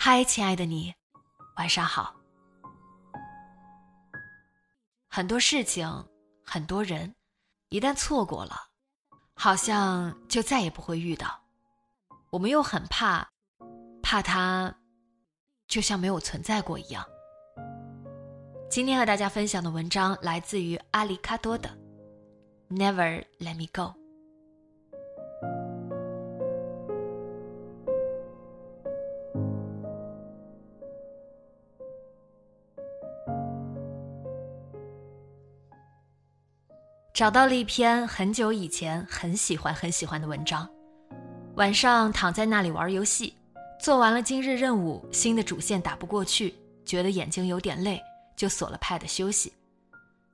嗨，亲爱的你，晚上好。很多事情，很多人，一旦错过了，好像就再也不会遇到。我们又很怕，怕他就像没有存在过一样。今天和大家分享的文章来自于阿里卡多的《Never Let Me Go》。找到了一篇很久以前很喜欢很喜欢的文章。晚上躺在那里玩游戏，做完了今日任务，新的主线打不过去，觉得眼睛有点累，就锁了 Pad 休息。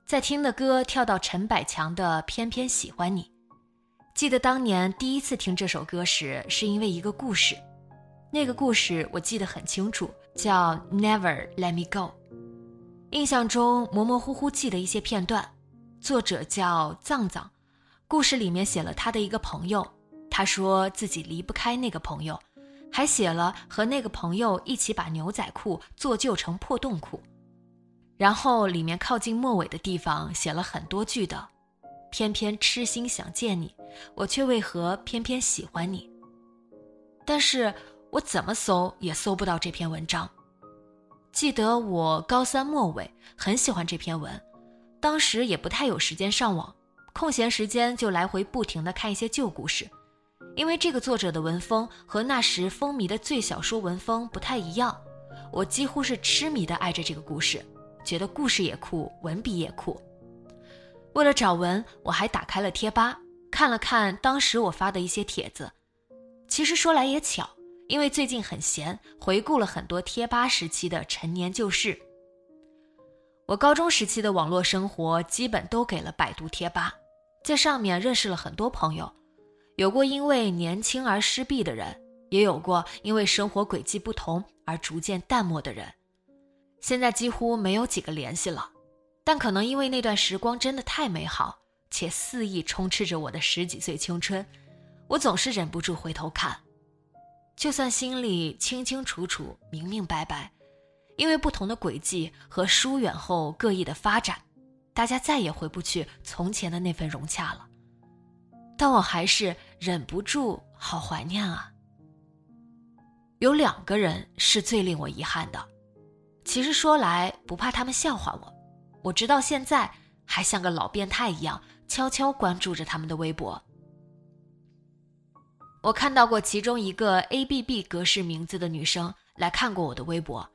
在听的歌跳到陈百强的《偏偏喜欢你》。记得当年第一次听这首歌时，是因为一个故事。那个故事我记得很清楚，叫《Never Let Me Go》。印象中模模糊糊记得一些片段。作者叫藏藏，故事里面写了他的一个朋友，他说自己离不开那个朋友，还写了和那个朋友一起把牛仔裤做旧成破洞裤。然后里面靠近末尾的地方写了很多句的，偏偏痴心想见你，我却为何偏偏喜欢你。但是我怎么搜也搜不到这篇文章。记得我高三末尾很喜欢这篇文。当时也不太有时间上网，空闲时间就来回不停的看一些旧故事，因为这个作者的文风和那时风靡的最小说文风不太一样，我几乎是痴迷的爱着这个故事，觉得故事也酷，文笔也酷。为了找文，我还打开了贴吧，看了看当时我发的一些帖子。其实说来也巧，因为最近很闲，回顾了很多贴吧时期的陈年旧事。我高中时期的网络生活基本都给了百度贴吧，在上面认识了很多朋友，有过因为年轻而失避的人，也有过因为生活轨迹不同而逐渐淡漠的人。现在几乎没有几个联系了，但可能因为那段时光真的太美好，且肆意充斥着我的十几岁青春，我总是忍不住回头看，就算心里清清楚楚、明明白白。因为不同的轨迹和疏远后各异的发展，大家再也回不去从前的那份融洽了。但我还是忍不住好怀念啊。有两个人是最令我遗憾的，其实说来不怕他们笑话我，我直到现在还像个老变态一样悄悄关注着他们的微博。我看到过其中一个 A B B 格式名字的女生来看过我的微博。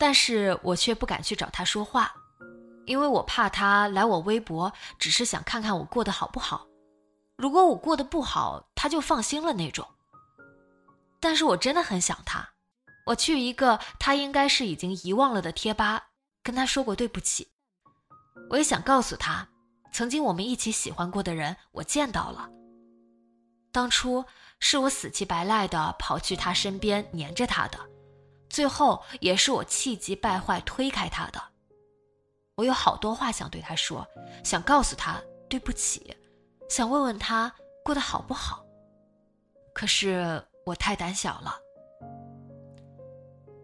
但是我却不敢去找他说话，因为我怕他来我微博只是想看看我过得好不好。如果我过得不好，他就放心了那种。但是我真的很想他，我去一个他应该是已经遗忘了的贴吧，跟他说过对不起。我也想告诉他，曾经我们一起喜欢过的人，我见到了。当初是我死乞白赖的跑去他身边黏着他的。最后也是我气急败坏推开他的。我有好多话想对他说，想告诉他对不起，想问问他过得好不好。可是我太胆小了。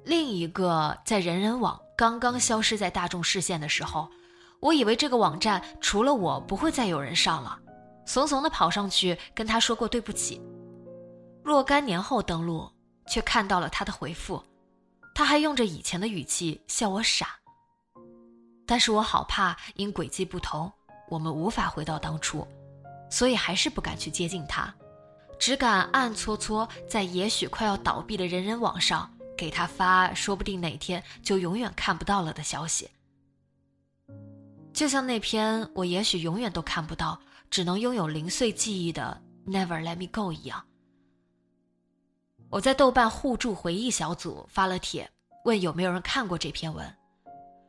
另一个在人人网刚刚消失在大众视线的时候，我以为这个网站除了我不会再有人上了，怂怂的跑上去跟他说过对不起。若干年后登录，却看到了他的回复。他还用着以前的语气笑我傻。但是我好怕因轨迹不同，我们无法回到当初，所以还是不敢去接近他，只敢暗搓搓在也许快要倒闭的人人网上给他发，说不定哪天就永远看不到了的消息。就像那篇我也许永远都看不到，只能拥有零碎记忆的《Never Let Me Go》一样。我在豆瓣互助回忆小组发了帖，问有没有人看过这篇文。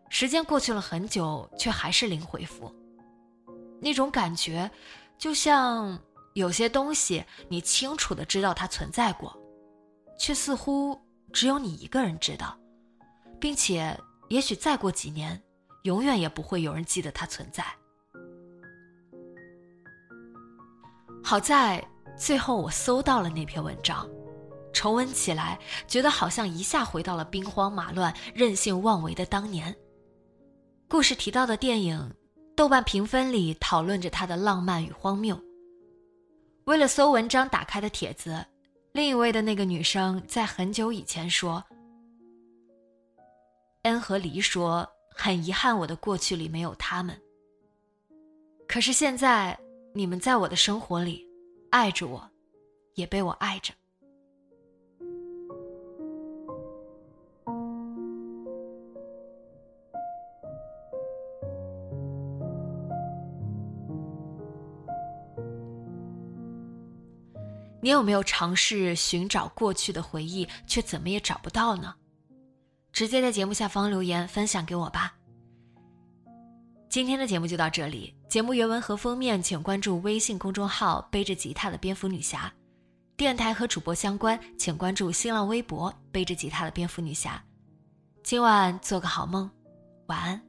时间过去了很久，却还是零回复。那种感觉，就像有些东西你清楚的知道它存在过，却似乎只有你一个人知道，并且也许再过几年。永远也不会有人记得它存在。好在最后我搜到了那篇文章，重温起来，觉得好像一下回到了兵荒马乱、任性妄为的当年。故事提到的电影，豆瓣评分里讨论着它的浪漫与荒谬。为了搜文章打开的帖子，另一位的那个女生在很久以前说：“恩和黎说。”很遗憾，我的过去里没有他们。可是现在，你们在我的生活里，爱着我，也被我爱着。你有没有尝试寻找过去的回忆，却怎么也找不到呢？直接在节目下方留言分享给我吧。今天的节目就到这里，节目原文和封面请关注微信公众号“背着吉他的蝙蝠女侠”，电台和主播相关请关注新浪微博“背着吉他的蝙蝠女侠”。今晚做个好梦，晚安。